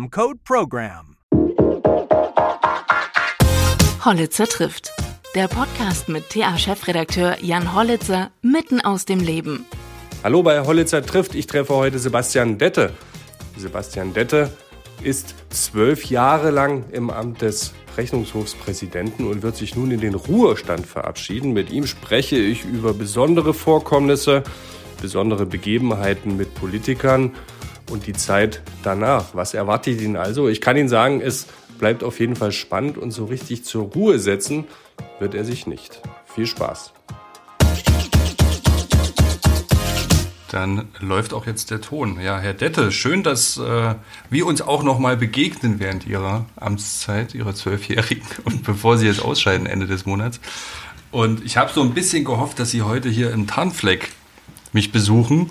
code PROGRAM. Hollitzer trifft. Der Podcast mit TA-Chefredakteur Jan Hollitzer mitten aus dem Leben. Hallo bei Hollitzer trifft. Ich treffe heute Sebastian Dette. Sebastian Dette ist zwölf Jahre lang im Amt des Rechnungshofspräsidenten und wird sich nun in den Ruhestand verabschieden. Mit ihm spreche ich über besondere Vorkommnisse, besondere Begebenheiten mit Politikern und die Zeit danach. Was erwartet ihn also? Ich kann Ihnen sagen, es bleibt auf jeden Fall spannend und so richtig zur Ruhe setzen wird er sich nicht. Viel Spaß. Dann läuft auch jetzt der Ton. Ja, Herr Dette, schön, dass äh, wir uns auch noch mal begegnen während Ihrer Amtszeit, Ihrer zwölfjährigen und bevor Sie jetzt ausscheiden Ende des Monats. Und ich habe so ein bisschen gehofft, dass Sie heute hier im Tarnfleck mich besuchen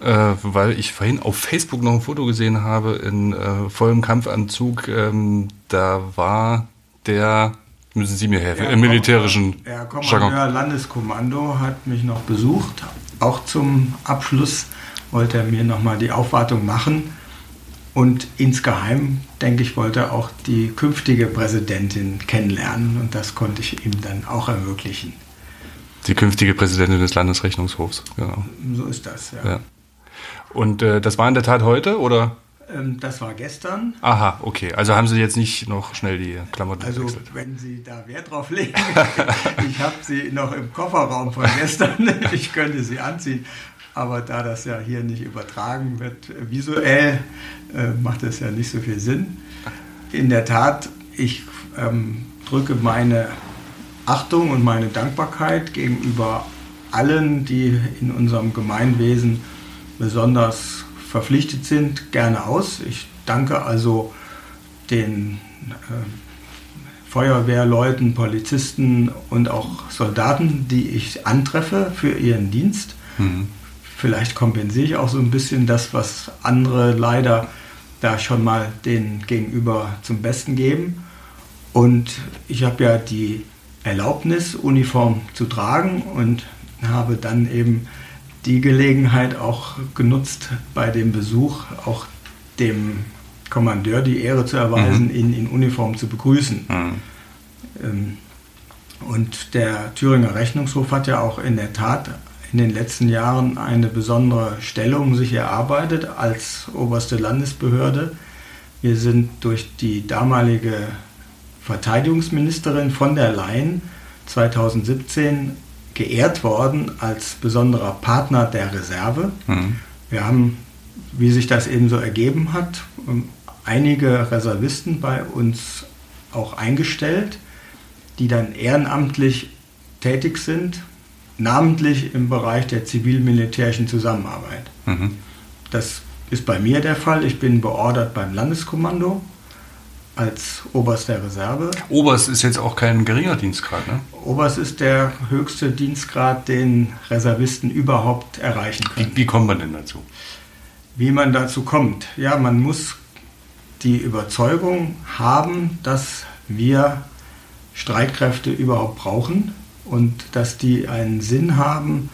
äh, weil ich vorhin auf Facebook noch ein Foto gesehen habe in äh, vollem Kampfanzug. Ähm, da war der, müssen Sie mir helfen, im militärischen Herr Kommandeur Jargon. Landeskommando hat mich noch besucht. Auch zum Abschluss wollte er mir nochmal die Aufwartung machen. Und insgeheim, denke ich, wollte er auch die künftige Präsidentin kennenlernen. Und das konnte ich ihm dann auch ermöglichen. Die künftige Präsidentin des Landesrechnungshofs, genau. So ist das, ja. Ja. Und äh, das war in der Tat heute, oder? Ähm, das war gestern. Aha, okay. Also haben Sie jetzt nicht noch schnell die Klamotten Also gewechselt? wenn Sie da Wert drauf legen, ich habe sie noch im Kofferraum von gestern, ich könnte sie anziehen, aber da das ja hier nicht übertragen wird äh, visuell, äh, macht das ja nicht so viel Sinn. In der Tat, ich ähm, drücke meine Achtung und meine Dankbarkeit gegenüber allen, die in unserem Gemeinwesen besonders verpflichtet sind, gerne aus. Ich danke also den äh, Feuerwehrleuten, Polizisten und auch Soldaten, die ich antreffe für ihren Dienst. Mhm. Vielleicht kompensiere ich auch so ein bisschen das, was andere leider da schon mal denen gegenüber zum Besten geben. Und ich habe ja die Erlaubnis, Uniform zu tragen und habe dann eben die Gelegenheit auch genutzt, bei dem Besuch auch dem Kommandeur die Ehre zu erweisen, Mhm. ihn in Uniform zu begrüßen. Mhm. Ähm, Und der Thüringer Rechnungshof hat ja auch in der Tat in den letzten Jahren eine besondere Stellung sich erarbeitet als oberste Landesbehörde. Wir sind durch die damalige Verteidigungsministerin von der Leyen 2017 geehrt worden als besonderer Partner der Reserve. Mhm. Wir haben, wie sich das eben so ergeben hat, einige Reservisten bei uns auch eingestellt, die dann ehrenamtlich tätig sind, namentlich im Bereich der zivil-militärischen Zusammenarbeit. Mhm. Das ist bei mir der Fall. Ich bin beordert beim Landeskommando als Oberst der Reserve. Oberst ist jetzt auch kein geringer Dienstgrad, ne? Oberst ist der höchste Dienstgrad, den Reservisten überhaupt erreichen können. Wie, wie kommt man denn dazu? Wie man dazu kommt. Ja, man muss die Überzeugung haben, dass wir Streitkräfte überhaupt brauchen und dass die einen Sinn haben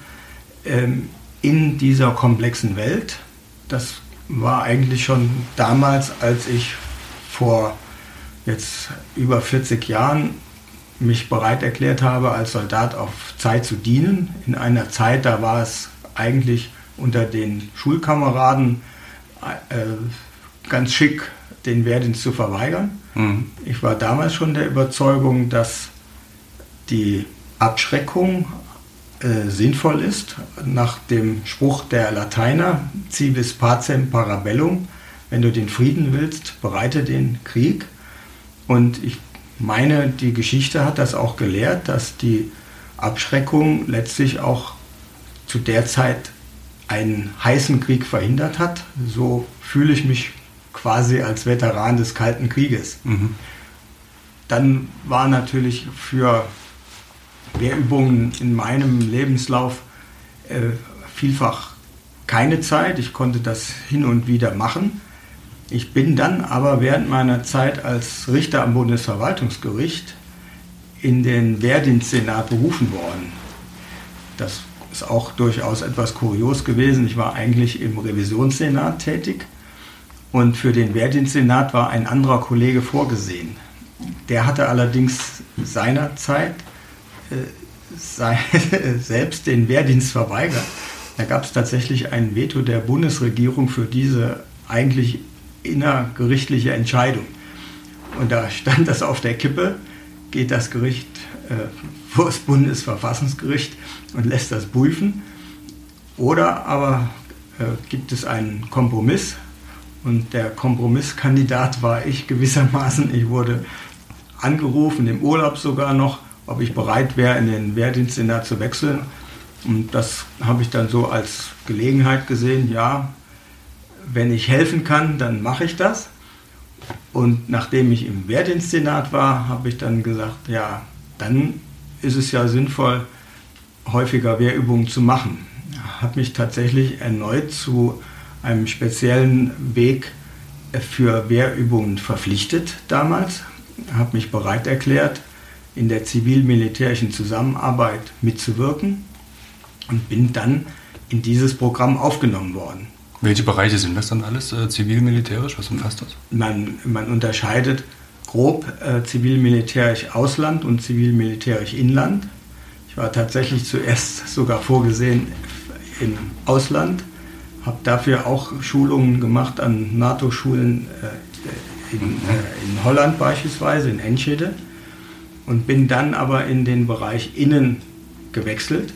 ähm, in dieser komplexen Welt. Das war eigentlich schon damals, als ich vor jetzt über 40 Jahren mich bereit erklärt habe, als Soldat auf Zeit zu dienen. In einer Zeit, da war es eigentlich unter den Schulkameraden äh, ganz schick, den Wehrdienst zu verweigern. Mhm. Ich war damals schon der Überzeugung, dass die Abschreckung äh, sinnvoll ist, nach dem Spruch der Lateiner, civis pacem parabellum, wenn du den Frieden willst, bereite den Krieg. Und ich meine, die Geschichte hat das auch gelehrt, dass die Abschreckung letztlich auch zu der Zeit einen heißen Krieg verhindert hat. So fühle ich mich quasi als Veteran des Kalten Krieges. Mhm. Dann war natürlich für Wehrübungen in meinem Lebenslauf äh, vielfach keine Zeit. Ich konnte das hin und wieder machen. Ich bin dann aber während meiner Zeit als Richter am Bundesverwaltungsgericht in den Wehrdienstsenat berufen worden. Das ist auch durchaus etwas kurios gewesen. Ich war eigentlich im Revisionssenat tätig und für den Wehrdienstsenat war ein anderer Kollege vorgesehen. Der hatte allerdings seinerzeit äh, sei, selbst den Wehrdienst verweigert. Da gab es tatsächlich ein Veto der Bundesregierung für diese eigentlich innergerichtliche Entscheidung. Und da stand das auf der Kippe, geht das Gericht äh, vor das Bundesverfassungsgericht und lässt das prüfen. Oder aber äh, gibt es einen Kompromiss und der Kompromisskandidat war ich gewissermaßen. Ich wurde angerufen, im Urlaub sogar noch, ob ich bereit wäre, in den Wehrdienstsenat zu wechseln. Und das habe ich dann so als Gelegenheit gesehen, ja, wenn ich helfen kann, dann mache ich das. Und nachdem ich im Wehrdienstsenat war, habe ich dann gesagt, ja, dann ist es ja sinnvoll, häufiger Wehrübungen zu machen. Habe mich tatsächlich erneut zu einem speziellen Weg für Wehrübungen verpflichtet damals, habe mich bereit erklärt, in der zivil-militärischen Zusammenarbeit mitzuwirken und bin dann in dieses Programm aufgenommen worden. Welche Bereiche sind das dann alles, äh, zivil-militärisch? Was umfasst das? Man, man unterscheidet grob äh, zivil-militärisch Ausland und zivil-militärisch Inland. Ich war tatsächlich zuerst sogar vorgesehen im Ausland, habe dafür auch Schulungen gemacht an NATO-Schulen äh, in, äh, in Holland beispielsweise, in Enschede und bin dann aber in den Bereich Innen gewechselt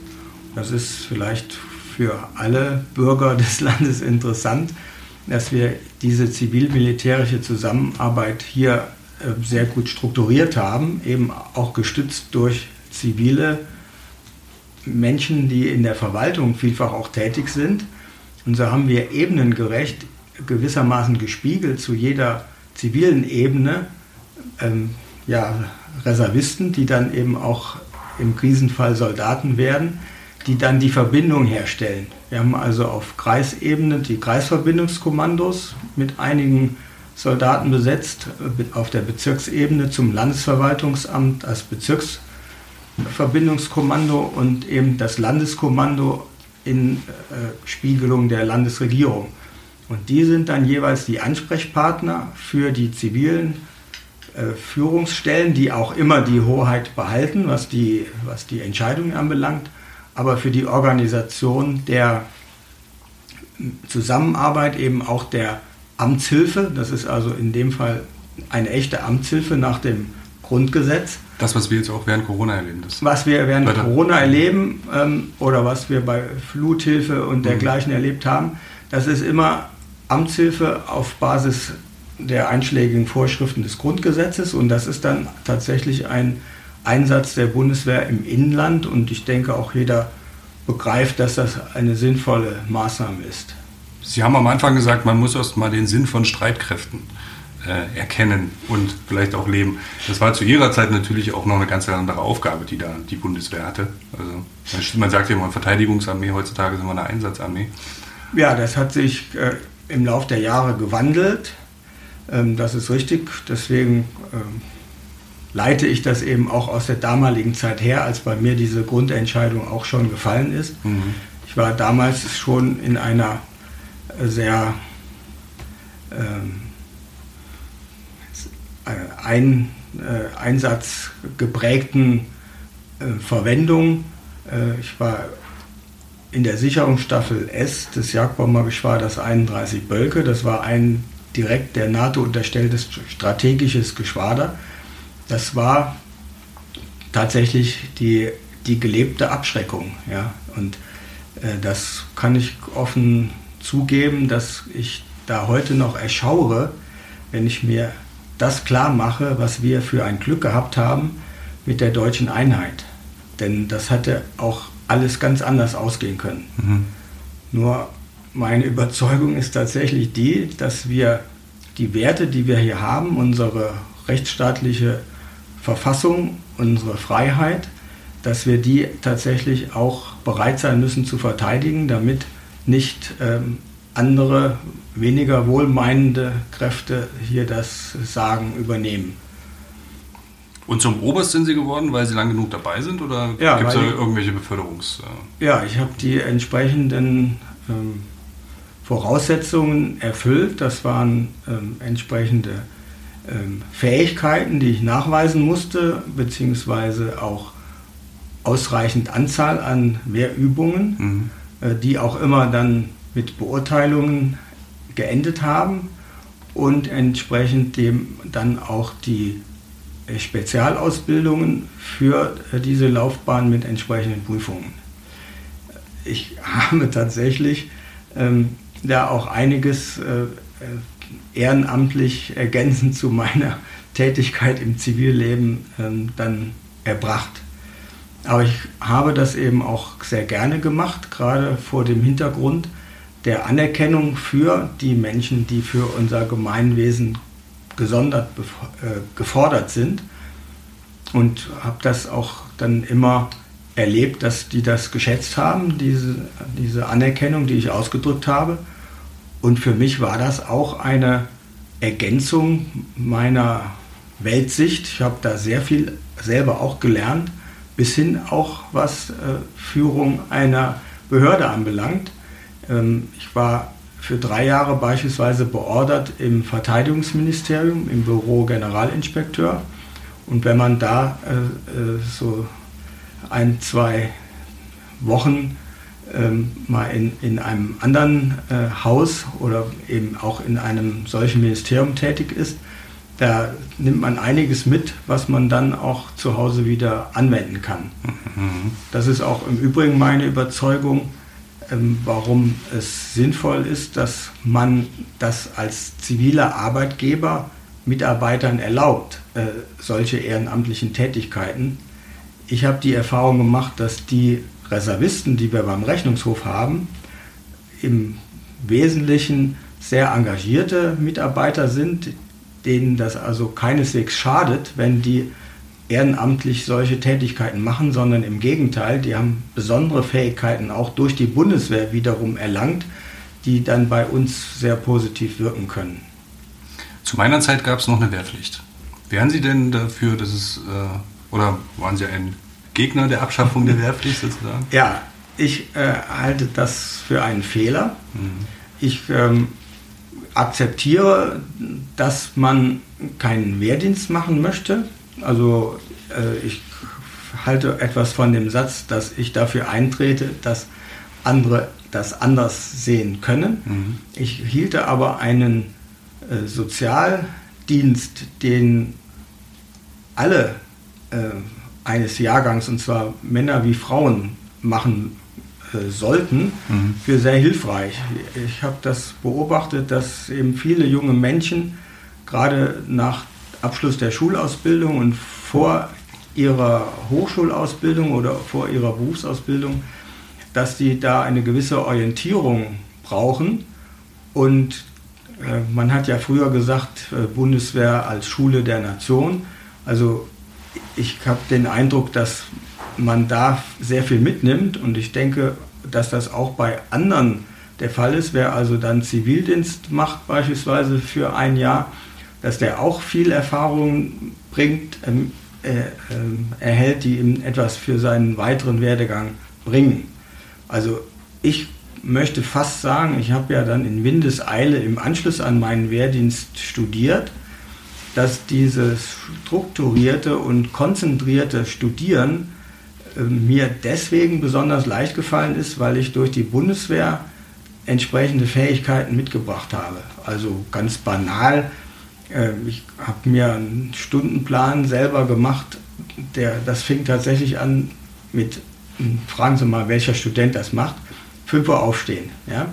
das ist vielleicht für alle Bürger des Landes interessant, dass wir diese zivil-militärische Zusammenarbeit hier äh, sehr gut strukturiert haben, eben auch gestützt durch zivile Menschen, die in der Verwaltung vielfach auch tätig sind. Und so haben wir ebenengerecht gewissermaßen gespiegelt zu jeder zivilen Ebene ähm, ja, Reservisten, die dann eben auch im Krisenfall Soldaten werden, die dann die Verbindung herstellen. Wir haben also auf Kreisebene die Kreisverbindungskommandos mit einigen Soldaten besetzt, äh, auf der Bezirksebene zum Landesverwaltungsamt als Bezirksverbindungskommando und eben das Landeskommando in äh, Spiegelung der Landesregierung. Und die sind dann jeweils die Ansprechpartner für die zivilen äh, Führungsstellen, die auch immer die Hoheit behalten, was die, was die Entscheidungen anbelangt aber für die Organisation der Zusammenarbeit eben auch der Amtshilfe. Das ist also in dem Fall eine echte Amtshilfe nach dem Grundgesetz. Das, was wir jetzt auch während Corona erleben. Das was wir während weiter. Corona erleben ähm, oder was wir bei Fluthilfe und dergleichen mhm. erlebt haben, das ist immer Amtshilfe auf Basis der einschlägigen Vorschriften des Grundgesetzes und das ist dann tatsächlich ein Einsatz der Bundeswehr im Inland und ich denke auch jeder begreift, dass das eine sinnvolle Maßnahme ist. Sie haben am Anfang gesagt, man muss erst mal den Sinn von Streitkräften äh, erkennen und vielleicht auch leben. Das war zu Ihrer Zeit natürlich auch noch eine ganz andere Aufgabe, die da die Bundeswehr hatte. Also man sagt ja immer Verteidigungsarmee, heutzutage sind wir eine Einsatzarmee. Ja, das hat sich äh, im Laufe der Jahre gewandelt. Ähm, das ist richtig. Deswegen ähm, leite ich das eben auch aus der damaligen Zeit her, als bei mir diese Grundentscheidung auch schon gefallen ist. Mhm. Ich war damals schon in einer sehr ähm, ein, äh, einsatzgeprägten äh, Verwendung. Äh, ich war in der Sicherungsstaffel S des Jagdbombergeschwaders 31 Bölke. Das war ein direkt der NATO unterstelltes strategisches Geschwader das war tatsächlich die, die gelebte Abschreckung. Ja? Und äh, das kann ich offen zugeben, dass ich da heute noch erschaure, wenn ich mir das klar mache, was wir für ein Glück gehabt haben mit der deutschen Einheit. Denn das hätte auch alles ganz anders ausgehen können. Mhm. Nur meine Überzeugung ist tatsächlich die, dass wir die Werte, die wir hier haben, unsere rechtsstaatliche Verfassung, unsere Freiheit, dass wir die tatsächlich auch bereit sein müssen zu verteidigen, damit nicht ähm, andere, weniger wohlmeinende Kräfte hier das Sagen übernehmen. Und zum Oberst sind Sie geworden, weil Sie lang genug dabei sind oder ja, gibt es da irgendwelche Beförderungs... Äh ja, ich habe die entsprechenden ähm, Voraussetzungen erfüllt. Das waren ähm, entsprechende Fähigkeiten, die ich nachweisen musste, beziehungsweise auch ausreichend Anzahl an Wehrübungen, mhm. äh, die auch immer dann mit Beurteilungen geendet haben und entsprechend dem dann auch die äh, Spezialausbildungen für äh, diese Laufbahn mit entsprechenden Prüfungen. Ich habe tatsächlich ähm, da auch einiges äh, ehrenamtlich ergänzend zu meiner Tätigkeit im Zivilleben ähm, dann erbracht. Aber ich habe das eben auch sehr gerne gemacht, gerade vor dem Hintergrund der Anerkennung für die Menschen, die für unser Gemeinwesen gesondert äh, gefordert sind. Und habe das auch dann immer erlebt, dass die das geschätzt haben, diese, diese Anerkennung, die ich ausgedrückt habe. Und für mich war das auch eine Ergänzung meiner Weltsicht. Ich habe da sehr viel selber auch gelernt, bis hin auch was äh, Führung einer Behörde anbelangt. Ähm, ich war für drei Jahre beispielsweise beordert im Verteidigungsministerium, im Büro Generalinspekteur. Und wenn man da äh, äh, so ein, zwei Wochen ähm, mal in, in einem anderen äh, Haus oder eben auch in einem solchen Ministerium tätig ist, da nimmt man einiges mit, was man dann auch zu Hause wieder anwenden kann. Mhm. Das ist auch im Übrigen meine Überzeugung, ähm, warum es sinnvoll ist, dass man das als ziviler Arbeitgeber Mitarbeitern erlaubt, äh, solche ehrenamtlichen Tätigkeiten. Ich habe die Erfahrung gemacht, dass die Reservisten, die wir beim Rechnungshof haben, im Wesentlichen sehr engagierte Mitarbeiter sind, denen das also keineswegs schadet, wenn die ehrenamtlich solche Tätigkeiten machen, sondern im Gegenteil, die haben besondere Fähigkeiten auch durch die Bundeswehr wiederum erlangt, die dann bei uns sehr positiv wirken können. Zu meiner Zeit gab es noch eine Wehrpflicht. Wären Sie denn dafür, dass es, äh, oder waren Sie ein Gegner der Abschaffung der Wehrpflicht sozusagen? Ja, ich äh, halte das für einen Fehler. Mhm. Ich ähm, akzeptiere, dass man keinen Wehrdienst machen möchte. Also äh, ich halte etwas von dem Satz, dass ich dafür eintrete, dass andere das anders sehen können. Mhm. Ich hielte aber einen äh, Sozialdienst, den alle äh, eines Jahrgangs, und zwar Männer wie Frauen, machen äh, sollten, mhm. für sehr hilfreich. Ich habe das beobachtet, dass eben viele junge Menschen gerade nach Abschluss der Schulausbildung und vor ihrer Hochschulausbildung oder vor ihrer Berufsausbildung, dass die da eine gewisse Orientierung brauchen. Und äh, man hat ja früher gesagt, äh, Bundeswehr als Schule der Nation. Also ich habe den Eindruck, dass man da sehr viel mitnimmt und ich denke, dass das auch bei anderen der Fall ist. Wer also dann Zivildienst macht, beispielsweise für ein Jahr, dass der auch viel Erfahrung bringt, ähm, äh, äh, erhält, die ihm etwas für seinen weiteren Werdegang bringen. Also ich möchte fast sagen, ich habe ja dann in Windeseile im Anschluss an meinen Wehrdienst studiert dass dieses strukturierte und konzentrierte Studieren äh, mir deswegen besonders leicht gefallen ist, weil ich durch die Bundeswehr entsprechende Fähigkeiten mitgebracht habe. Also ganz banal, äh, ich habe mir einen Stundenplan selber gemacht, der, das fing tatsächlich an mit, hm, fragen Sie mal, welcher Student das macht, 5 Uhr aufstehen. Ja?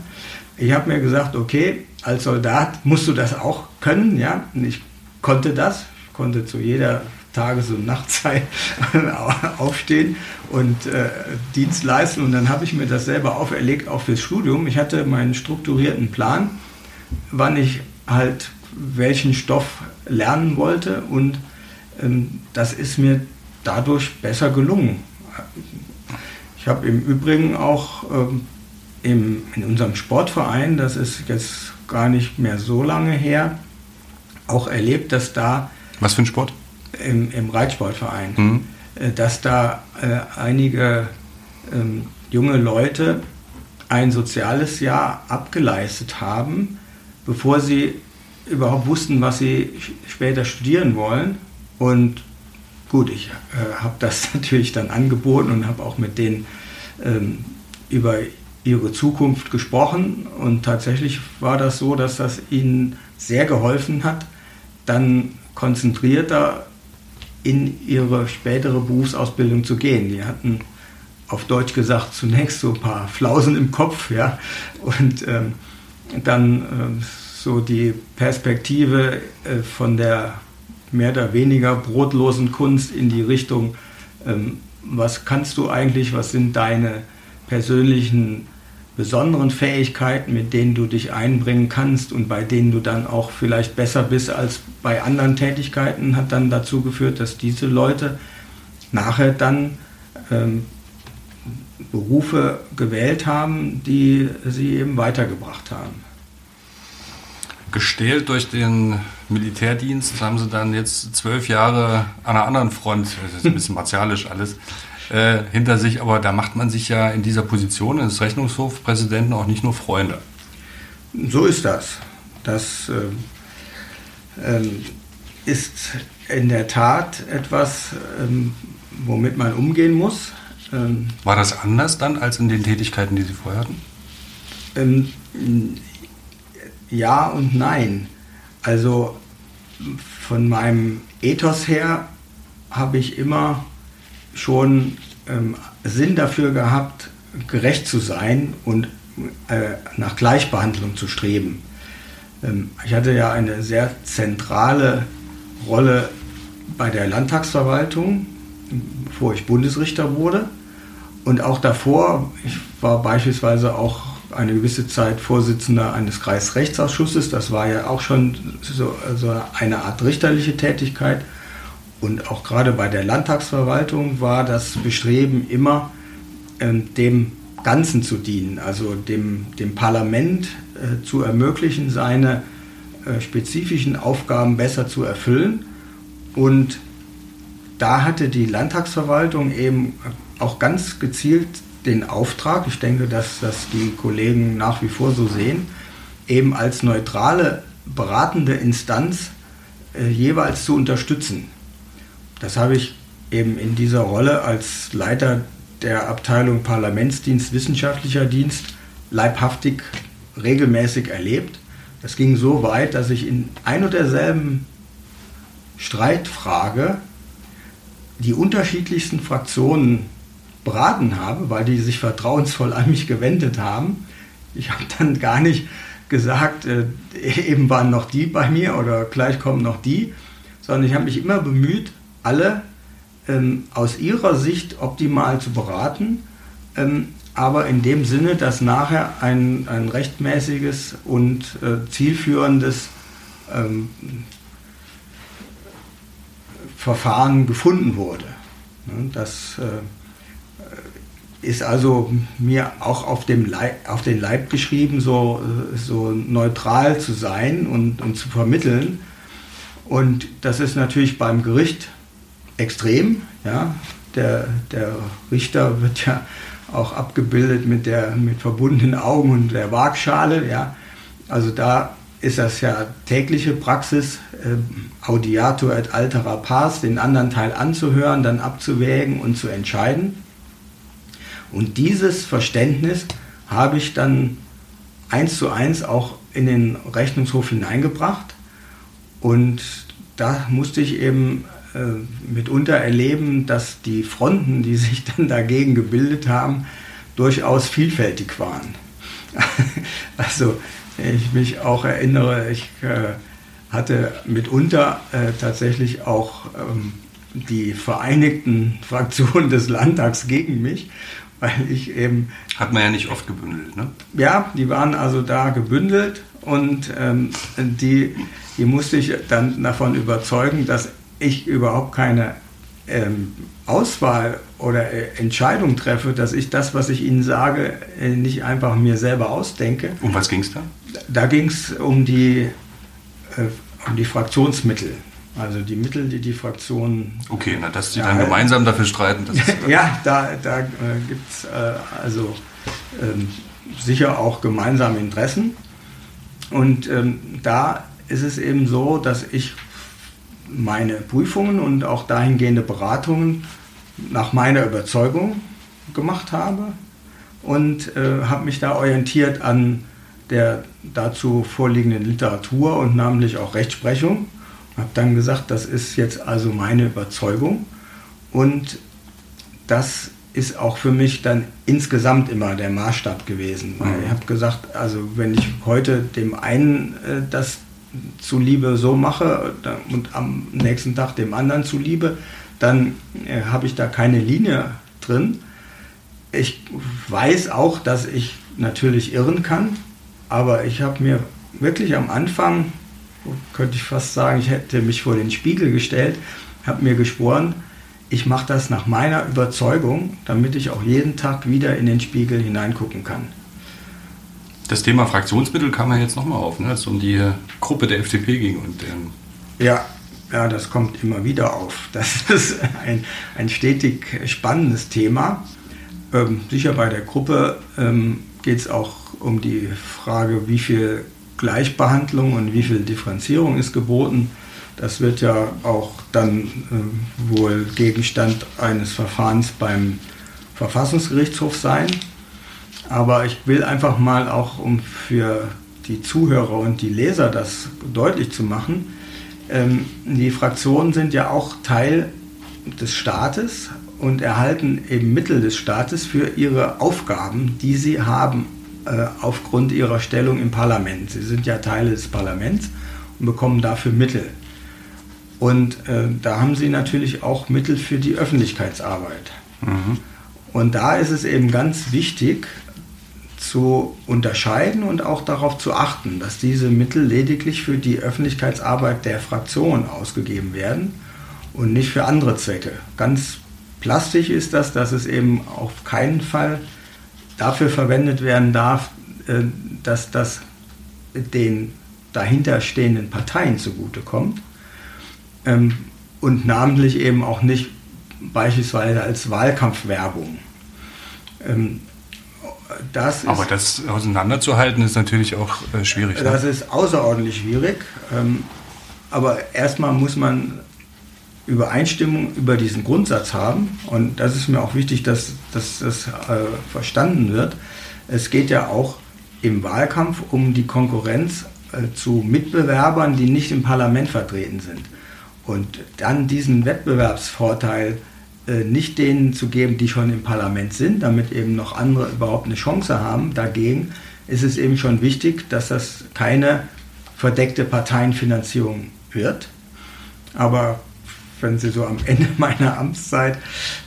Ich habe mir gesagt, okay, als Soldat musst du das auch können. Ja? Ich konnte das, konnte zu jeder Tages- und Nachtzeit aufstehen und äh, Dienst leisten. Und dann habe ich mir das selber auferlegt, auch fürs Studium. Ich hatte meinen strukturierten Plan, wann ich halt welchen Stoff lernen wollte und ähm, das ist mir dadurch besser gelungen. Ich habe im Übrigen auch ähm, im, in unserem Sportverein, das ist jetzt gar nicht mehr so lange her, auch erlebt, dass da... Was für ein Sport? Im, im Reitsportverein. Mhm. Äh, dass da äh, einige ähm, junge Leute ein soziales Jahr abgeleistet haben, bevor sie überhaupt wussten, was sie später studieren wollen. Und gut, ich äh, habe das natürlich dann angeboten und habe auch mit denen ähm, über ihre Zukunft gesprochen. Und tatsächlich war das so, dass das ihnen sehr geholfen hat, dann konzentrierter in ihre spätere Berufsausbildung zu gehen. Die hatten auf Deutsch gesagt zunächst so ein paar Flausen im Kopf, ja, und ähm, dann ähm, so die Perspektive äh, von der mehr oder weniger brotlosen Kunst in die Richtung, ähm, was kannst du eigentlich, was sind deine persönlichen besonderen Fähigkeiten, mit denen du dich einbringen kannst und bei denen du dann auch vielleicht besser bist als bei anderen Tätigkeiten, hat dann dazu geführt, dass diese Leute nachher dann ähm, Berufe gewählt haben, die sie eben weitergebracht haben. Gestählt durch den Militärdienst haben sie dann jetzt zwölf Jahre an einer anderen Front, das ist ein bisschen martialisch alles, äh, hinter sich, aber da macht man sich ja in dieser Position des Rechnungshofpräsidenten auch nicht nur Freunde. So ist das. Das äh, äh, ist in der Tat etwas, ähm, womit man umgehen muss. Ähm, War das anders dann als in den Tätigkeiten, die Sie vorher hatten? Ähm, ja und nein. Also von meinem Ethos her habe ich immer schon ähm, Sinn dafür gehabt, gerecht zu sein und äh, nach Gleichbehandlung zu streben. Ähm, ich hatte ja eine sehr zentrale Rolle bei der Landtagsverwaltung, bevor ich Bundesrichter wurde. Und auch davor, ich war beispielsweise auch eine gewisse Zeit Vorsitzender eines Kreisrechtsausschusses. Das war ja auch schon so, so eine Art richterliche Tätigkeit. Und auch gerade bei der Landtagsverwaltung war das Bestreben immer, ähm, dem Ganzen zu dienen, also dem, dem Parlament äh, zu ermöglichen, seine äh, spezifischen Aufgaben besser zu erfüllen. Und da hatte die Landtagsverwaltung eben auch ganz gezielt den Auftrag, ich denke, dass das die Kollegen nach wie vor so sehen, eben als neutrale beratende Instanz äh, jeweils zu unterstützen. Das habe ich eben in dieser Rolle als Leiter der Abteilung Parlamentsdienst, wissenschaftlicher Dienst leibhaftig regelmäßig erlebt. Das ging so weit, dass ich in ein und derselben Streitfrage die unterschiedlichsten Fraktionen beraten habe, weil die sich vertrauensvoll an mich gewendet haben. Ich habe dann gar nicht gesagt, äh, eben waren noch die bei mir oder gleich kommen noch die, sondern ich habe mich immer bemüht, alle ähm, aus ihrer Sicht optimal zu beraten, ähm, aber in dem Sinne, dass nachher ein, ein rechtmäßiges und äh, zielführendes ähm, Verfahren gefunden wurde. Ne, das äh, ist also mir auch auf, dem Leib, auf den Leib geschrieben, so, äh, so neutral zu sein und, und zu vermitteln. Und das ist natürlich beim Gericht extrem. Ja? Der, der Richter wird ja auch abgebildet mit, der, mit verbundenen Augen und der Waagschale. Ja? Also da ist das ja tägliche Praxis, äh, Audiatur et altera pars, den anderen Teil anzuhören, dann abzuwägen und zu entscheiden. Und dieses Verständnis habe ich dann eins zu eins auch in den Rechnungshof hineingebracht. Und da musste ich eben mitunter erleben, dass die Fronten, die sich dann dagegen gebildet haben, durchaus vielfältig waren. also ich mich auch erinnere, ich äh, hatte mitunter äh, tatsächlich auch ähm, die Vereinigten Fraktionen des Landtags gegen mich. weil ich eben... Hat man ja nicht oft gebündelt, ne? Ja, die waren also da gebündelt und ähm, die, die musste ich dann davon überzeugen, dass ich überhaupt keine ähm, Auswahl oder äh, Entscheidung treffe, dass ich das, was ich Ihnen sage, äh, nicht einfach mir selber ausdenke. Um was ging es da? Da ging es um die, äh, um die Fraktionsmittel. Also die Mittel, die die Fraktion. Okay, na, dass Sie ja, dann gemeinsam dafür streiten. Ja, da, da äh, gibt es äh, also ähm, sicher auch gemeinsame Interessen. Und ähm, da ist es eben so, dass ich meine Prüfungen und auch dahingehende Beratungen nach meiner Überzeugung gemacht habe und äh, habe mich da orientiert an der dazu vorliegenden Literatur und namentlich auch Rechtsprechung. Habe dann gesagt, das ist jetzt also meine Überzeugung und das ist auch für mich dann insgesamt immer der Maßstab gewesen. Mhm. Ich habe gesagt, also wenn ich heute dem einen äh, das zuliebe so mache und am nächsten Tag dem anderen zuliebe, dann äh, habe ich da keine Linie drin. Ich weiß auch, dass ich natürlich irren kann, aber ich habe mir wirklich am Anfang, könnte ich fast sagen, ich hätte mich vor den Spiegel gestellt, habe mir geschworen, ich mache das nach meiner Überzeugung, damit ich auch jeden Tag wieder in den Spiegel hineingucken kann. Das Thema Fraktionsmittel kam ja jetzt nochmal auf, ne? als es um die Gruppe der FDP ging. Und, ähm ja, ja, das kommt immer wieder auf. Das ist ein, ein stetig spannendes Thema. Ähm, sicher bei der Gruppe ähm, geht es auch um die Frage, wie viel Gleichbehandlung und wie viel Differenzierung ist geboten. Das wird ja auch dann äh, wohl Gegenstand eines Verfahrens beim Verfassungsgerichtshof sein. Aber ich will einfach mal auch, um für die Zuhörer und die Leser das deutlich zu machen, ähm, die Fraktionen sind ja auch Teil des Staates und erhalten eben Mittel des Staates für ihre Aufgaben, die sie haben äh, aufgrund ihrer Stellung im Parlament. Sie sind ja Teile des Parlaments und bekommen dafür Mittel. Und äh, da haben sie natürlich auch Mittel für die Öffentlichkeitsarbeit. Mhm. Und da ist es eben ganz wichtig, zu unterscheiden und auch darauf zu achten, dass diese Mittel lediglich für die Öffentlichkeitsarbeit der Fraktion ausgegeben werden und nicht für andere Zwecke. Ganz plastisch ist das, dass es eben auf keinen Fall dafür verwendet werden darf, äh, dass das den dahinterstehenden Parteien zugutekommt ähm, und namentlich eben auch nicht beispielsweise als Wahlkampfwerbung. Das Aber das auseinanderzuhalten ist natürlich auch äh, schwierig. Ne? Das ist außerordentlich schwierig. Ähm, aber erstmal muss man Übereinstimmung über diesen Grundsatz haben. Und das ist mir auch wichtig, dass, dass das äh, verstanden wird. Es geht ja auch im Wahlkampf um die Konkurrenz äh, zu Mitbewerbern, die nicht im Parlament vertreten sind. Und dann diesen Wettbewerbsvorteil äh, nicht denen zu geben, die schon im Parlament sind, damit eben noch andere überhaupt eine Chance haben. Dagegen ist es eben schon wichtig, dass das keine verdeckte Parteienfinanzierung wird. Aber wenn Sie so am Ende meiner Amtszeit,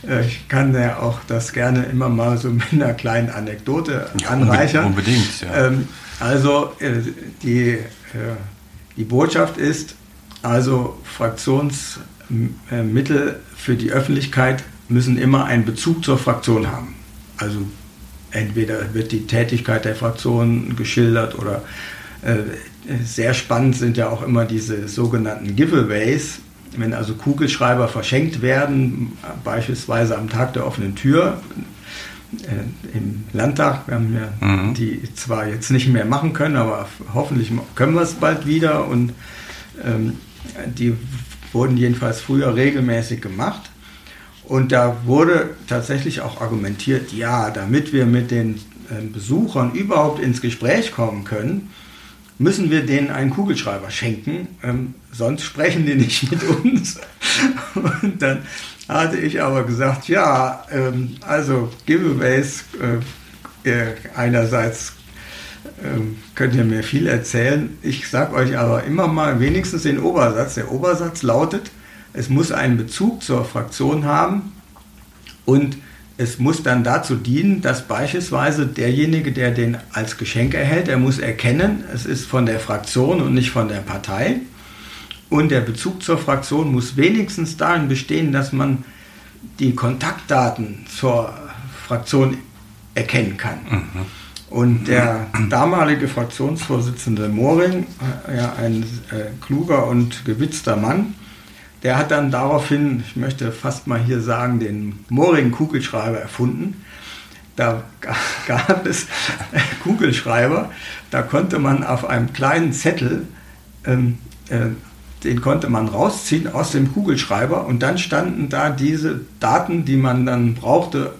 äh, ich kann ja auch das gerne immer mal so mit einer kleinen Anekdote ja, anreichern. Unbedingt, ja. Ähm, also äh, die, die Botschaft ist, also Fraktionsmittel für die Öffentlichkeit müssen immer einen Bezug zur Fraktion haben. Also entweder wird die Tätigkeit der Fraktion geschildert oder äh, sehr spannend sind ja auch immer diese sogenannten Giveaways. Wenn also Kugelschreiber verschenkt werden, beispielsweise am Tag der offenen Tür äh, im Landtag, wir haben ja mhm. die zwar jetzt nicht mehr machen können, aber hoffentlich können wir es bald wieder und ähm, die wurden jedenfalls früher regelmäßig gemacht. Und da wurde tatsächlich auch argumentiert, ja, damit wir mit den ähm, Besuchern überhaupt ins Gespräch kommen können, müssen wir denen einen Kugelschreiber schenken, ähm, sonst sprechen die nicht mit uns. Und dann hatte ich aber gesagt, ja, ähm, also Giveaways, äh, äh einerseits könnt ihr mir viel erzählen. Ich sage euch aber immer mal wenigstens den Obersatz. Der Obersatz lautet, es muss einen Bezug zur Fraktion haben und es muss dann dazu dienen, dass beispielsweise derjenige, der den als Geschenk erhält, er muss erkennen, es ist von der Fraktion und nicht von der Partei. Und der Bezug zur Fraktion muss wenigstens darin bestehen, dass man die Kontaktdaten zur Fraktion erkennen kann. Mhm. Und der damalige Fraktionsvorsitzende Moring, äh, ja, ein äh, kluger und gewitzter Mann, der hat dann daraufhin, ich möchte fast mal hier sagen, den Moring-Kugelschreiber erfunden. Da gab es Kugelschreiber, da konnte man auf einem kleinen Zettel, ähm, äh, den konnte man rausziehen aus dem Kugelschreiber und dann standen da diese Daten, die man dann brauchte,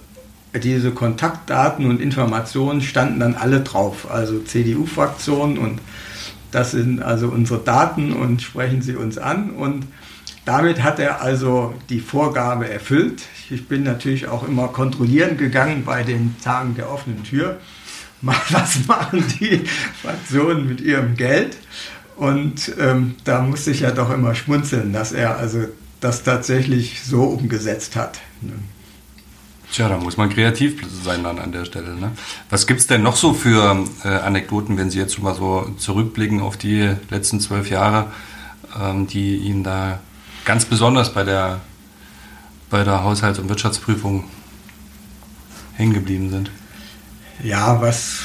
diese Kontaktdaten und Informationen standen dann alle drauf. Also CDU-Fraktion und das sind also unsere Daten und sprechen Sie uns an und damit hat er also die Vorgabe erfüllt. Ich bin natürlich auch immer kontrollieren gegangen bei den Tagen der offenen Tür. Was machen die Fraktionen mit ihrem Geld? Und ähm, da musste ich ja doch immer schmunzeln, dass er also das tatsächlich so umgesetzt hat. Tja, da muss man kreativ sein dann an der Stelle. Ne? Was gibt es denn noch so für äh, Anekdoten, wenn Sie jetzt mal so zurückblicken auf die letzten zwölf Jahre, ähm, die Ihnen da ganz besonders bei der, bei der Haushalts- und Wirtschaftsprüfung hängen geblieben sind? Ja, was,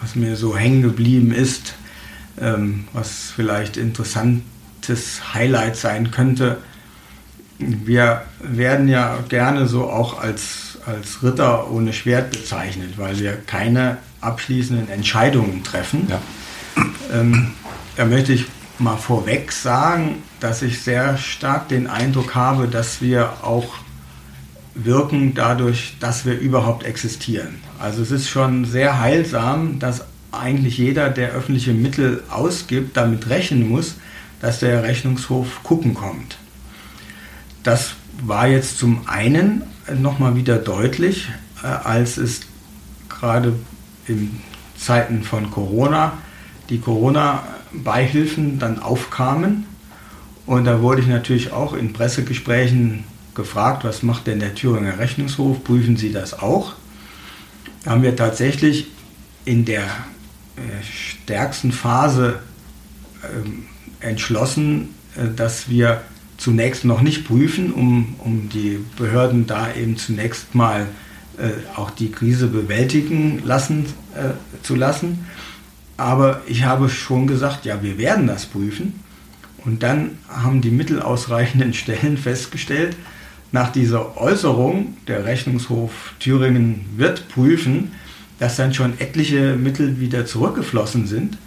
was mir so hängen geblieben ist, ähm, was vielleicht interessantes Highlight sein könnte, wir werden ja gerne so auch als, als Ritter ohne Schwert bezeichnet, weil wir keine abschließenden Entscheidungen treffen. Ja. Ähm, da möchte ich mal vorweg sagen, dass ich sehr stark den Eindruck habe, dass wir auch wirken dadurch, dass wir überhaupt existieren. Also es ist schon sehr heilsam, dass eigentlich jeder, der öffentliche Mittel ausgibt, damit rechnen muss, dass der Rechnungshof gucken kommt. Das war jetzt zum einen nochmal wieder deutlich, äh, als es gerade in Zeiten von Corona die Corona-Beihilfen dann aufkamen. Und da wurde ich natürlich auch in Pressegesprächen gefragt, was macht denn der Thüringer Rechnungshof? Prüfen Sie das auch? Da haben wir tatsächlich in der äh, stärksten Phase ähm, entschlossen, äh, dass wir zunächst noch nicht prüfen, um, um die Behörden da eben zunächst mal äh, auch die Krise bewältigen lassen, äh, zu lassen. Aber ich habe schon gesagt, ja, wir werden das prüfen. Und dann haben die mittelausreichenden Stellen festgestellt, nach dieser Äußerung, der Rechnungshof Thüringen wird prüfen, dass dann schon etliche Mittel wieder zurückgeflossen sind,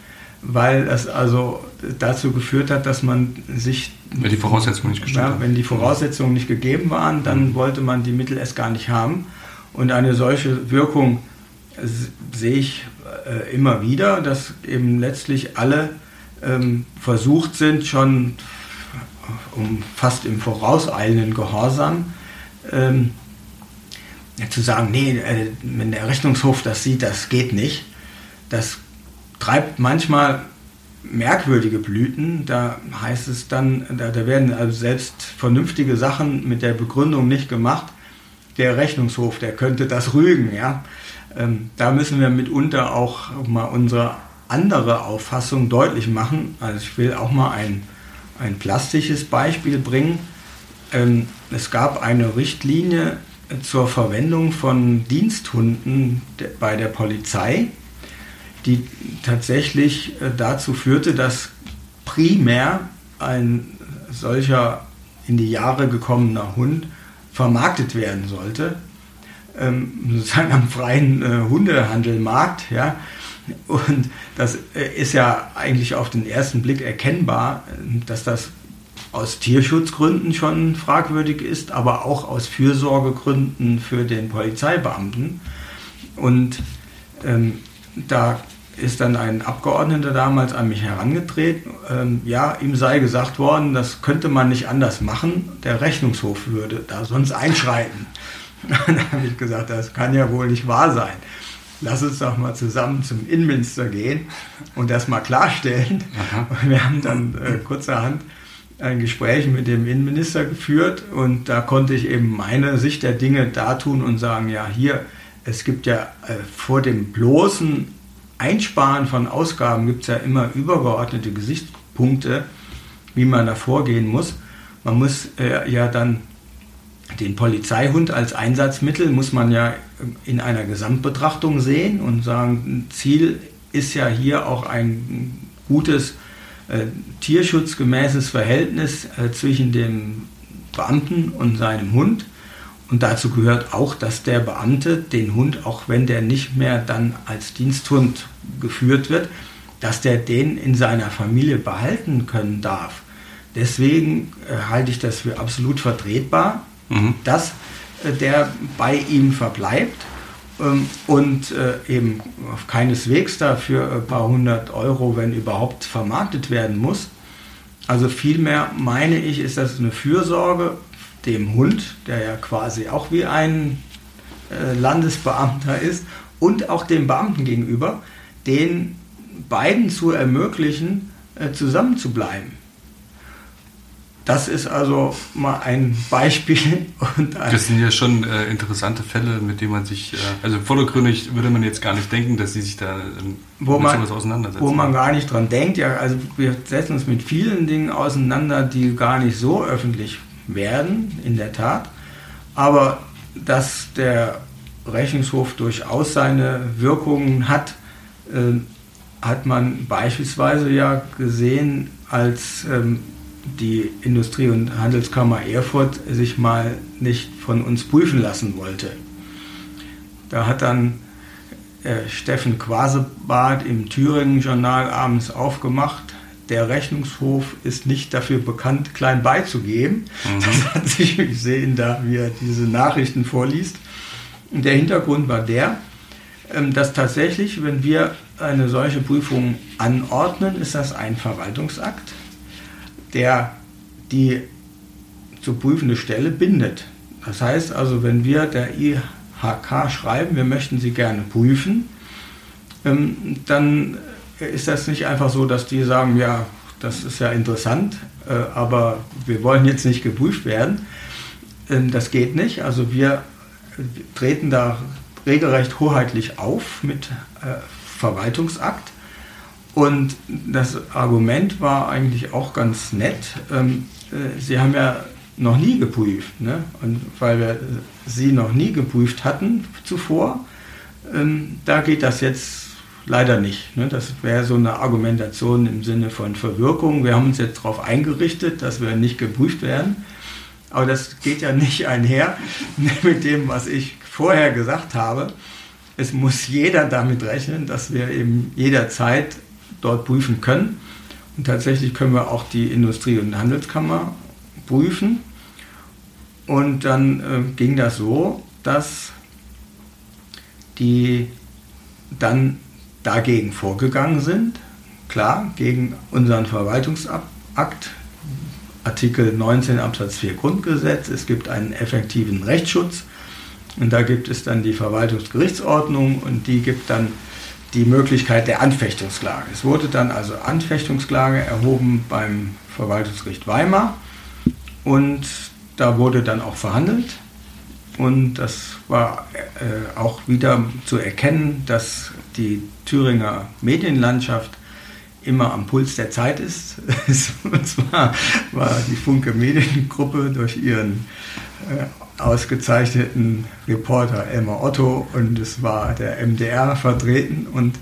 weil das also dazu geführt hat, dass man sich. Wenn die Voraussetzungen nicht gestimmt ja, Wenn die Voraussetzungen nicht gegeben waren, dann mhm. wollte man die Mittel erst gar nicht haben. Und eine solche Wirkung sehe ich äh, immer wieder, dass eben letztlich alle ähm, versucht sind, schon um fast im vorauseilenden Gehorsam ähm, zu sagen, nee, äh, wenn der Rechnungshof das sieht, das geht nicht. Das treibt manchmal merkwürdige Blüten. Da heißt es dann, da, da werden also selbst vernünftige Sachen mit der Begründung nicht gemacht. Der Rechnungshof, der könnte das rügen, ja. Ähm, da müssen wir mitunter auch mal unsere andere Auffassung deutlich machen. Also ich will auch mal ein, ein plastisches Beispiel bringen. Ähm, es gab eine Richtlinie zur Verwendung von Diensthunden bei der Polizei, die tatsächlich äh, dazu führte, dass primär ein solcher in die Jahre gekommener Hund vermarktet werden sollte ähm, sozusagen am freien äh, Hundehandelmarkt. Ja? Und das äh, ist ja eigentlich auf den ersten Blick erkennbar, dass das aus Tierschutzgründen schon fragwürdig ist, aber auch aus Fürsorgegründen für den Polizeibeamten. Und ähm, da ist dann ein Abgeordneter damals an mich herangetreten. Ähm, ja, ihm sei gesagt worden, das könnte man nicht anders machen. Der Rechnungshof würde da sonst einschreiten. Dann habe ich gesagt, das kann ja wohl nicht wahr sein. Lass uns doch mal zusammen zum Innenminister gehen und das mal klarstellen. Und wir haben dann äh, kurzerhand ein Gespräch mit dem Innenminister geführt und da konnte ich eben meine Sicht der Dinge dartun und sagen, ja, hier, es gibt ja äh, vor dem bloßen Einsparen von Ausgaben gibt es ja immer übergeordnete Gesichtspunkte, wie man da vorgehen muss. Man muss äh, ja dann den Polizeihund als Einsatzmittel muss man ja in einer Gesamtbetrachtung sehen und sagen, Ziel ist ja hier auch ein gutes äh, tierschutzgemäßes Verhältnis äh, zwischen dem Beamten und seinem Hund. Und dazu gehört auch, dass der Beamte den Hund, auch wenn der nicht mehr dann als Diensthund geführt wird, dass der den in seiner Familie behalten können darf. Deswegen äh, halte ich das für absolut vertretbar, mhm. dass äh, der bei ihm verbleibt ähm, und äh, eben keineswegs dafür ein paar hundert Euro, wenn überhaupt, vermarktet werden muss. Also vielmehr meine ich, ist das eine Fürsorge dem Hund, der ja quasi auch wie ein äh, Landesbeamter ist, und auch dem Beamten gegenüber, den beiden zu ermöglichen, äh, zusammenzubleiben. Das ist also mal ein Beispiel. Ein das sind ja schon äh, interessante Fälle, mit denen man sich, äh, also vordergründig würde man jetzt gar nicht denken, dass sie sich da ähm, wo mit man, sowas auseinandersetzen. Wo man gar nicht dran denkt. Ja, also wir setzen uns mit vielen Dingen auseinander, die gar nicht so öffentlich werden, in der Tat. Aber dass der Rechnungshof durchaus seine Wirkungen hat, äh, hat man beispielsweise ja gesehen, als ähm, die Industrie- und Handelskammer Erfurt sich mal nicht von uns prüfen lassen wollte. Da hat dann äh, Steffen Quasebart im Thüringen-Journal abends aufgemacht. Der Rechnungshof ist nicht dafür bekannt, klein beizugeben. Mhm. Das hat sich gesehen, da wie er diese Nachrichten vorliest. Und der Hintergrund war der, ähm, dass tatsächlich, wenn wir eine solche Prüfung anordnen, ist das ein Verwaltungsakt der die zu prüfende Stelle bindet. Das heißt also, wenn wir der IHK schreiben, wir möchten sie gerne prüfen, ähm, dann ist das nicht einfach so, dass die sagen, ja, das ist ja interessant, äh, aber wir wollen jetzt nicht geprüft werden. Ähm, das geht nicht. Also wir treten da regelrecht hoheitlich auf mit äh, Verwaltungsakt und das Argument war eigentlich auch ganz nett. Ähm, äh, sie haben ja noch nie geprüft. Ne? Und weil wir sie noch nie geprüft hatten zuvor, ähm, da geht das jetzt leider nicht. Ne? Das wäre so eine Argumentation im Sinne von Verwirkung. Wir haben uns jetzt darauf eingerichtet, dass wir nicht geprüft werden. Aber das geht ja nicht einher mit dem, was ich vorher gesagt habe. Es muss jeder damit rechnen, dass wir eben jederzeit dort prüfen können. Und tatsächlich können wir auch die Industrie- und Handelskammer prüfen. Und dann äh, ging das so, dass die dann dagegen vorgegangen sind. Klar, gegen unseren Verwaltungsakt, Artikel 19 Absatz 4 Grundgesetz. Es gibt einen effektiven Rechtsschutz. Und da gibt es dann die Verwaltungsgerichtsordnung und die gibt dann die Möglichkeit der Anfechtungsklage. Es wurde dann also Anfechtungsklage erhoben beim Verwaltungsgericht Weimar und da wurde dann auch verhandelt und das war äh, auch wieder zu erkennen, dass die Thüringer Medienlandschaft immer am Puls der Zeit ist. und zwar war die Funke Mediengruppe durch ihren äh, ausgezeichneten Reporter Elmar Otto und es war der MDR vertreten und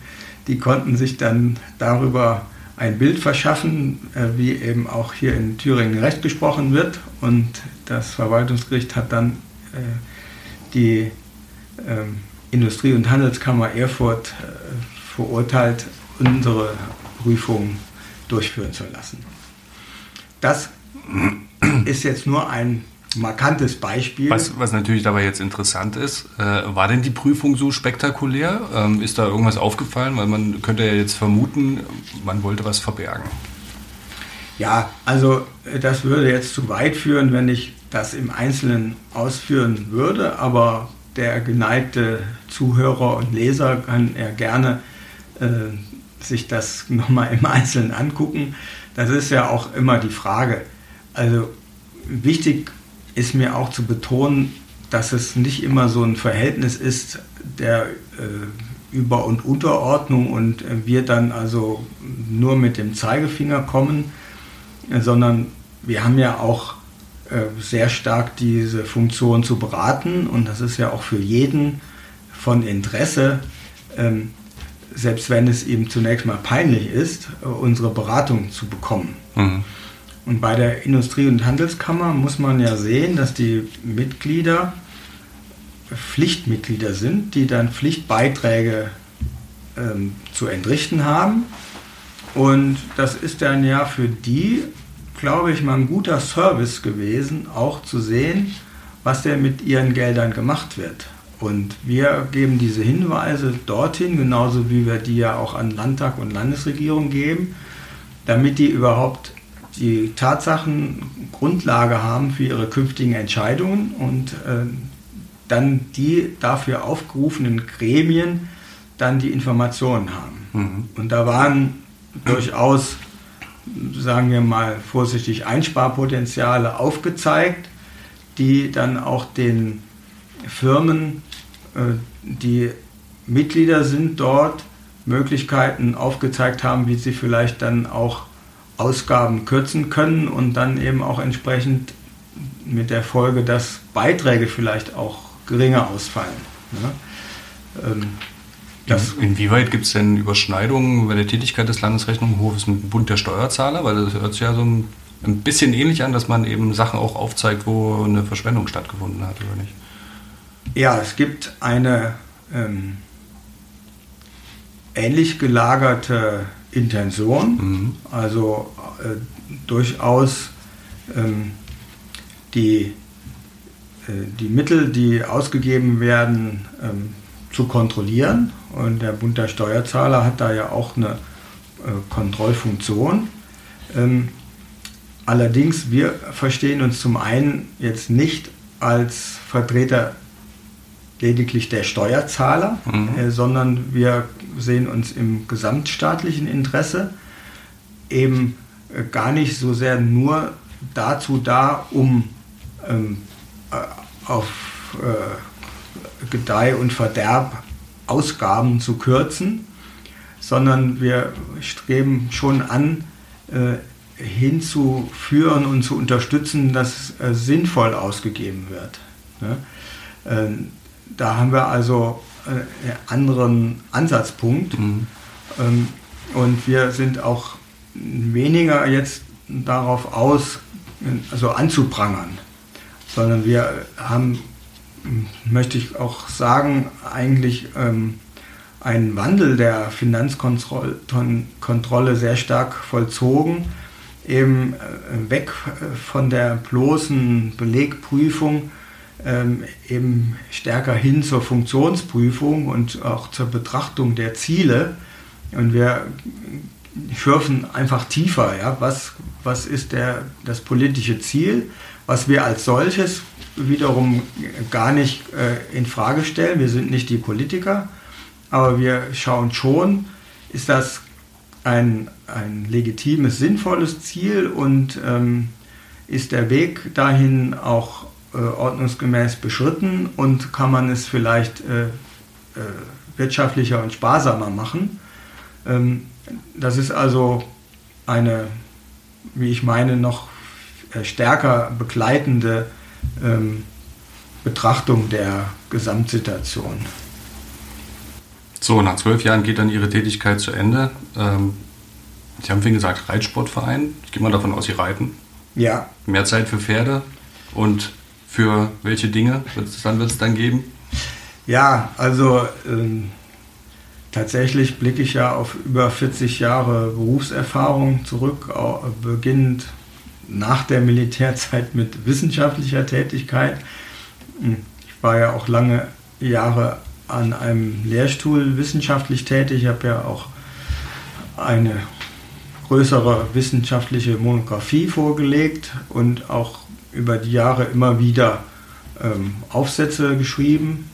die konnten sich dann darüber ein Bild verschaffen, äh, wie eben auch hier in Thüringen Recht gesprochen wird und das Verwaltungsgericht hat dann äh, die ähm, Industrie- und Handelskammer Erfurt äh, verurteilt, unsere Prüfung durchführen zu lassen. Das ist jetzt nur ein markantes Beispiel. Was, was natürlich dabei jetzt interessant ist, äh, war denn die Prüfung so spektakulär? Ähm, ist da irgendwas aufgefallen? Weil man könnte ja jetzt vermuten, man wollte was verbergen. Ja, also äh, das würde jetzt zu weit führen, wenn ich das im Einzelnen ausführen würde, aber der geneigte Zuhörer und Leser kann ja gerne sich das nochmal im Einzelnen angucken. Das ist ja auch immer die Frage, Also wichtig ist mir auch zu betonen, dass es nicht immer so ein Verhältnis ist der äh, Über- und Unterordnung und äh, wir dann also nur mit dem Zeigefinger kommen, äh, sondern wir haben ja auch äh, sehr stark diese Funktion zu beraten und das ist ja auch für jeden von Interesse, ähm, selbst wenn es ihm zunächst mal peinlich ist, unsere Beratung zu bekommen. Mhm. Und bei der Industrie- und Handelskammer muss man ja sehen, dass die Mitglieder Pflichtmitglieder sind, die dann Pflichtbeiträge ähm, zu entrichten haben. Und das ist dann ja für die, glaube ich, mal ein guter Service gewesen, auch zu sehen, was denn mit ihren Geldern gemacht wird. Und wir geben diese Hinweise dorthin, genauso wie wir die ja auch an Landtag und Landesregierung geben, damit die überhaupt die Tatsachen Grundlage haben für ihre künftigen Entscheidungen und äh, dann die dafür aufgerufenen Gremien dann die Informationen haben. Mhm. Und da waren durchaus, sagen wir mal vorsichtig, Einsparpotenziale aufgezeigt, die dann auch den Firmen die Mitglieder sind dort, Möglichkeiten aufgezeigt haben, wie sie vielleicht dann auch Ausgaben kürzen können und dann eben auch entsprechend mit der Folge, dass Beiträge vielleicht auch geringer ausfallen. Ne? Ähm, das Inwieweit gibt es denn Überschneidungen bei der Tätigkeit des Landesrechnungshofes mit dem Bund der Steuerzahler? Weil das hört sich ja so ein, ein bisschen ähnlich an, dass man eben Sachen auch aufzeigt, wo eine Verschwendung stattgefunden hat, oder nicht? Ja, es gibt eine ähm, ähnlich gelagerte Intention, mhm. also äh, durchaus ähm, die, äh, die Mittel, die ausgegeben werden, ähm, zu kontrollieren. Und der Bund der Steuerzahler hat da ja auch eine äh, Kontrollfunktion. Ähm, allerdings, wir verstehen uns zum einen jetzt nicht als Vertreter lediglich der Steuerzahler, mhm. äh, sondern wir sehen uns im gesamtstaatlichen Interesse eben äh, gar nicht so sehr nur dazu da, um ähm, äh, auf äh, Gedeih und Verderb Ausgaben zu kürzen, sondern wir streben schon an, äh, hinzuführen und zu unterstützen, dass sinnvoll ausgegeben wird. Da haben wir also äh, einen anderen Ansatzpunkt. Mhm. Ähm, und wir sind auch weniger jetzt darauf aus, also anzuprangern, sondern wir haben, möchte ich auch sagen, eigentlich ähm, einen Wandel der Finanzkontrolle sehr stark vollzogen, eben äh, weg von der bloßen Belegprüfung ähm, eben stärker hin zur Funktionsprüfung und auch zur Betrachtung der Ziele. Und wir schürfen einfach tiefer. Ja? Was, was ist der, das politische Ziel, was wir als solches wiederum gar nicht äh, in Frage stellen. Wir sind nicht die Politiker, aber wir schauen schon, ist das ein, ein legitimes, sinnvolles Ziel und ähm, ist der Weg dahin auch äh, ordnungsgemäß beschritten und kann man es vielleicht äh, äh, wirtschaftlicher und sparsamer machen. Ähm, das ist also eine, wie ich meine, noch äh, stärker begleitende ähm, Betrachtung der Gesamtsituation. So, nach zwölf Jahren geht dann Ihre Tätigkeit zu Ende. Ähm, Sie haben vorhin gesagt, Reitsportverein. Ich gehe mal davon aus, Sie reiten. Ja. Mehr Zeit für Pferde und für welche Dinge wird es dann, geben? Ja, also ähm, tatsächlich blicke ich ja auf über 40 Jahre Berufserfahrung zurück, beginnend nach der Militärzeit mit wissenschaftlicher Tätigkeit. Hm, ich war ja auch lange Jahre an einem Lehrstuhl wissenschaftlich tätig. Ich habe ja auch eine größere wissenschaftliche Monographie vorgelegt und auch über die Jahre immer wieder ähm, Aufsätze geschrieben,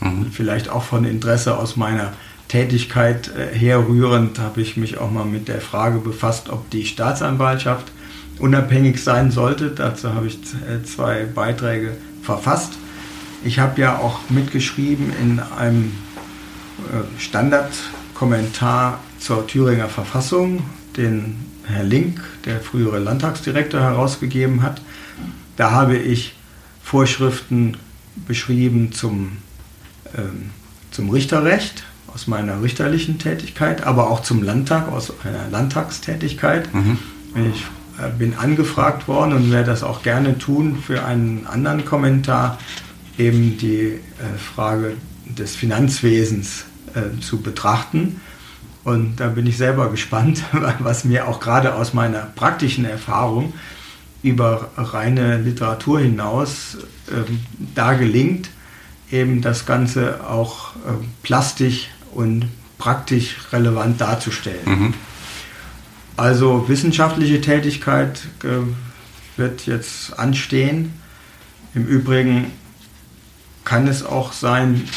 mhm. vielleicht auch von Interesse aus meiner Tätigkeit äh, herrührend habe ich mich auch mal mit der Frage befasst, ob die Staatsanwaltschaft unabhängig sein sollte. Dazu habe ich zwei Beiträge verfasst. Ich habe ja auch mitgeschrieben in einem Standardkommentar zur Thüringer Verfassung, den Herr Link, der frühere Landtagsdirektor, herausgegeben hat. Da habe ich Vorschriften beschrieben zum, ähm, zum Richterrecht aus meiner richterlichen Tätigkeit, aber auch zum Landtag aus einer Landtagstätigkeit. Mhm. Ich äh, bin angefragt worden und werde das auch gerne tun für einen anderen Kommentar, eben die äh, Frage des Finanzwesens äh, zu betrachten. Und da bin ich selber gespannt, was mir auch gerade aus meiner praktischen Erfahrung über reine Literatur hinaus ähm, da gelingt, eben das Ganze auch äh, plastisch und praktisch relevant darzustellen. Mhm. Also wissenschaftliche Tätigkeit äh, wird jetzt anstehen. Im Übrigen kann es auch sein,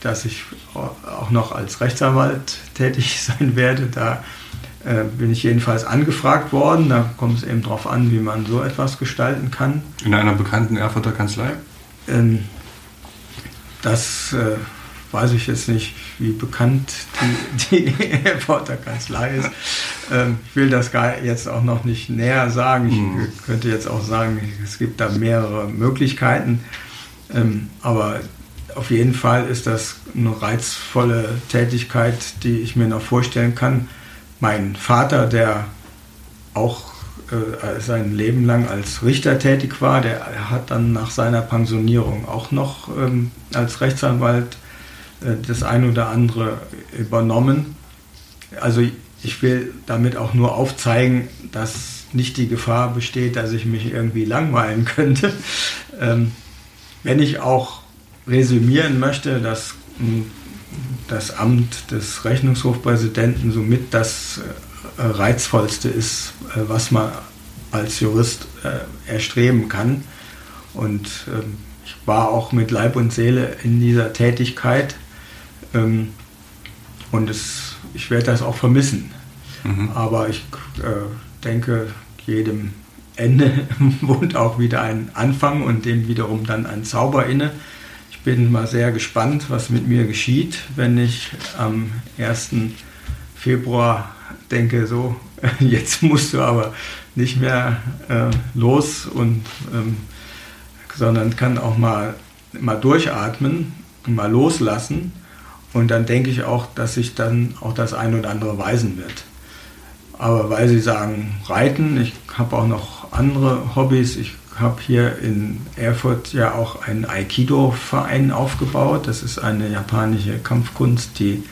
dass ich auch noch als Rechtsanwalt tätig sein werde. Da äh, bin ich jedenfalls angefragt worden. Da kommt es eben darauf an, wie man so etwas gestalten kann. In einer bekannten Erfurter Kanzlei? Ähm, das äh, weiß ich jetzt nicht, wie bekannt die, die Erfurter Kanzlei ist. Ähm, ich will das gar jetzt auch noch nicht näher sagen. Ich mhm. könnte jetzt auch sagen, es gibt da mehrere Möglichkeiten. Ähm, aber auf jeden Fall ist das eine reizvolle Tätigkeit, die ich mir noch vorstellen kann. Mein Vater, der auch äh, sein Leben lang als Richter tätig war, der hat dann nach seiner Pensionierung auch noch ähm, als Rechtsanwalt äh, das ein oder andere übernommen. Also ich will damit auch nur aufzeigen, dass nicht die Gefahr besteht, dass ich mich irgendwie langweilen könnte. Ähm, wenn ich auch resümieren möchte, dass hm, das Amt des Rechnungshofpräsidenten somit das äh, reizvollste ist, äh, was man als Jurist äh, erstreben kann. Und ähm, ich war auch mit Leib und Seele in dieser Tätigkeit ähm, und es, ich werde das auch vermissen. Mhm. Aber ich denke, jedem Ende wohnt auch wieder ein Anfang und dem wiederum dann ein Zauber inne bin mal sehr gespannt, was mit mir geschieht, wenn ich am 1. Februar denke, so, jetzt musst du aber nicht mehr äh, los und ähm, sondern kann auch mal, mal durchatmen mal loslassen. Und dann denke ich auch, dass sich dann auch das ein oder andere weisen wird. Aber weil Sie sagen, Reiten, ich habe auch noch andere Hobbys. Ich habe hier in Erfurt ja auch einen Aikido-Verein aufgebaut. Das ist eine japanische Kampfkunst, die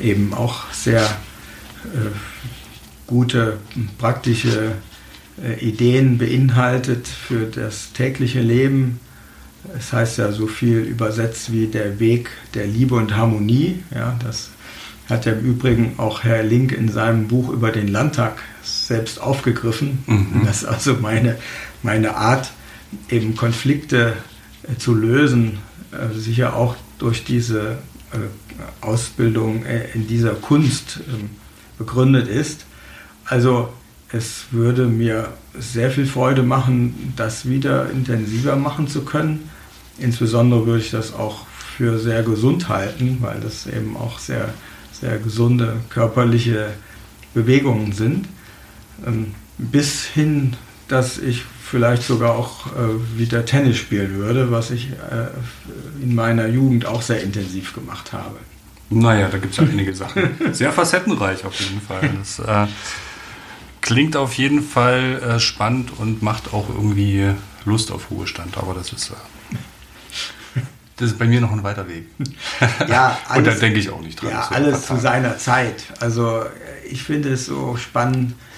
eben auch sehr äh, gute praktische äh, Ideen beinhaltet für das tägliche Leben. Es heißt ja so viel übersetzt wie der Weg der Liebe und Harmonie. Ja, das hat ja im Übrigen auch Herr Link in seinem Buch über den Landtag selbst aufgegriffen. Mhm. Das ist also meine meine Art, eben Konflikte äh, zu lösen, äh, sicher auch durch diese äh, Ausbildung in dieser Kunst ähm, begründet ist. Also es würde mir sehr viel Freude machen, das wieder intensiver machen zu können. Insbesondere würde ich das auch für sehr gesund halten, weil das eben auch sehr, sehr gesunde körperliche Bewegungen sind. Ähm, bis hin, dass ich vielleicht sogar auch äh, wieder Tennis spielen würde, was ich äh, in meiner Jugend auch sehr intensiv gemacht habe. Naja, da gibt es ja einige Sachen. Sehr facettenreich auf jeden Fall. Das äh, klingt auf jeden Fall äh, spannend und macht auch irgendwie Lust auf Ruhestand, aber das ist, äh, das ist bei mir noch ein weiter Weg. Ja, alles, und da denke ich auch nicht dran. Ja, alles zu seiner Zeit. Also ich finde es so spannend, äh,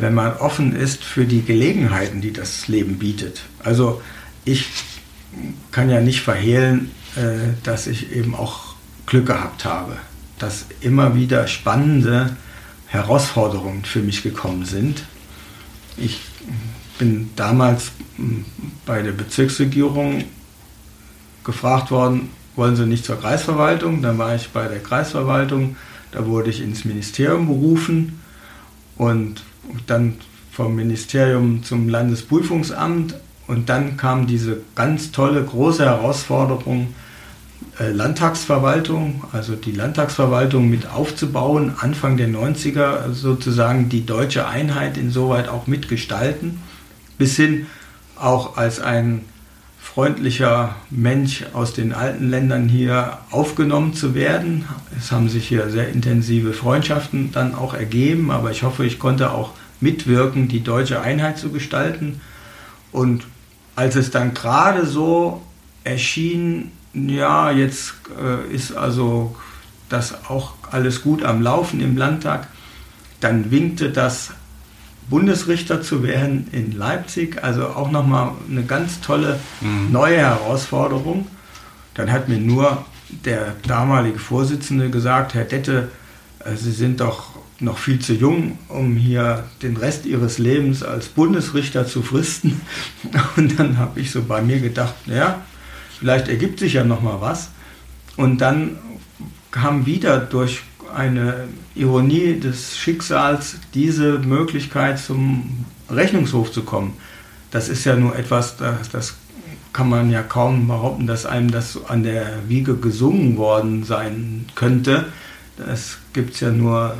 wenn man offen ist für die Gelegenheiten, die das Leben bietet. Also ich kann ja nicht verhehlen, äh, dass ich eben auch Glück gehabt habe, dass immer wieder spannende Herausforderungen für mich gekommen sind. Ich bin damals hm, bei der Bezirksregierung gefragt worden, wollen Sie nicht zur Kreisverwaltung? Dann war ich bei der Kreisverwaltung, da wurde ich ins Ministerium berufen und dann vom Ministerium zum Landesprüfungsamt. Und dann kam diese ganz tolle, große Herausforderung, äh, Landtagsverwaltung, also die Landtagsverwaltung mit aufzubauen, Anfang der 90er sozusagen die deutsche Einheit insoweit auch mitgestalten, bis hin auch als ein freundlicher Mensch aus den alten Ländern hier aufgenommen zu werden. Es haben sich hier sehr intensive Freundschaften dann auch ergeben, aber ich hoffe, ich konnte auch mitwirken, die deutsche Einheit zu gestalten. Und als es dann gerade so erschien, ja, jetzt äh, ist also das auch alles gut am Laufen im Landtag, dann winkte das Bundesrichter zu werden in Leipzig, also auch nochmal eine ganz tolle mhm. neue Herausforderung. Dann hat mir nur der damalige Vorsitzende gesagt, Herr Dette, äh, Sie sind doch noch viel zu jung, um hier den Rest ihres Lebens als Bundesrichter zu fristen. Und dann habe ich so bei mir gedacht, naja, vielleicht ergibt sich ja noch mal was. Und dann kam wieder durch eine Ironie des Schicksals diese Möglichkeit zum Rechnungshof zu kommen. Das ist ja nur etwas, das, das kann man ja kaum behaupten, dass einem das an der Wiege gesungen worden sein könnte. Das gibt es ja nur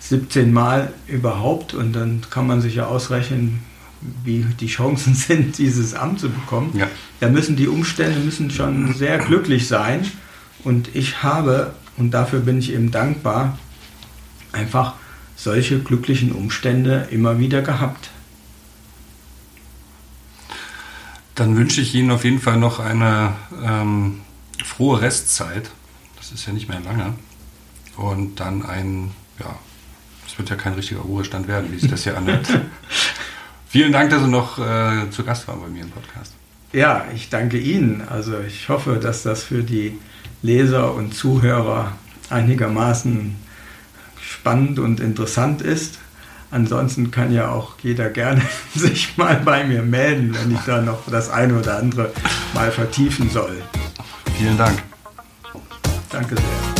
17 Mal überhaupt und dann kann man sich ja ausrechnen, wie die Chancen sind, dieses Amt zu bekommen. Ja. Da müssen die Umstände müssen schon sehr glücklich sein. Und ich habe, und dafür bin ich eben dankbar, einfach solche glücklichen Umstände immer wieder gehabt. Dann wünsche ich Ihnen auf jeden Fall noch eine ähm, frohe Restzeit. Das ist ja nicht mehr lange. Und dann ein, ja, es wird ja kein richtiger Ruhestand werden, wie sich das hier anhört. Vielen Dank, dass Sie noch äh, zu Gast waren bei mir im Podcast. Ja, ich danke Ihnen. Also ich hoffe, dass das für die Leser und Zuhörer einigermaßen spannend und interessant ist. Ansonsten kann ja auch jeder gerne sich mal bei mir melden, wenn ich da noch das eine oder andere mal vertiefen soll. Vielen Dank. Danke sehr.